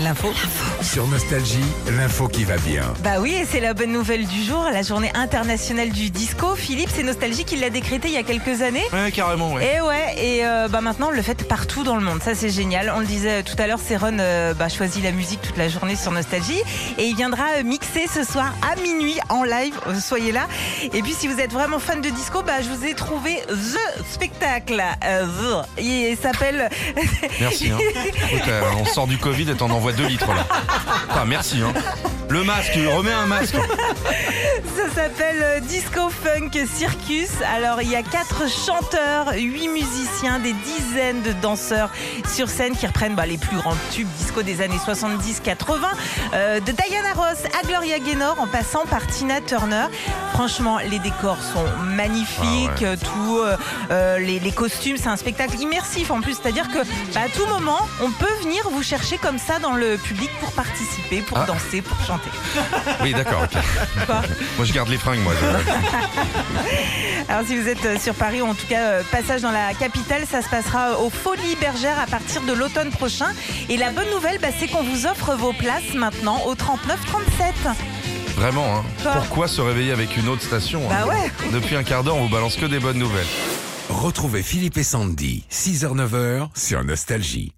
L'info. Sur Nostalgie, l'info qui va bien. Bah oui, et c'est la bonne nouvelle du jour, la journée internationale du disco. Philippe, c'est Nostalgie qui l'a décrété il y a quelques années. Ouais, carrément, ouais. Et ouais, et euh, bah maintenant on le fait partout dans le monde. Ça c'est génial. On le disait tout à l'heure, Céron euh, bah, choisit la musique toute la journée sur Nostalgie et il viendra euh, mixer ce soir à minuit en live. Euh, Soyez là. Et puis si vous êtes vraiment fan de disco, bah je vous ai trouvé the spectacle. Euh, the. Il s'appelle. Merci. Hein. Écoute, euh, on sort du Covid t'en envoies 2 litres là. Enfin, merci. Hein. Le masque, remets un masque. Ça s'appelle euh, Disco Funk Circus. Alors, il y a quatre chanteurs, huit musiciens, des dizaines de danseurs sur scène qui reprennent bah, les plus grands tubes disco des années 70-80, euh, de Diana Ross à Gloria Gaynor en passant par Tina Turner. Franchement, les décors sont magnifiques, Ah ouais. tout, euh, euh, les, les costumes, c'est un spectacle immersif en plus. C'est-à-dire que bah, à tout moment, on peut venir vous chercher comme ça dans le public pour participer, pour Ah. danser, pour chanter. Oui, d'accord. ok. Moi, je garde les fringues, moi. je- Alors si vous êtes euh, sur Paris ou en tout cas euh, passage dans la capitale, ça se passera au Folies Bergères à partir de l'automne prochain. Et la bonne nouvelle, bah, c'est qu'on vous offre vos places maintenant au 39 37. Vraiment, hein. Quoi Pourquoi se réveiller avec une autre station hein Bah ouais. Depuis un quart d'heure, on vous balance que des bonnes nouvelles. Retrouvez Philippe et Sandy, 6h-9h sur Nostalgie.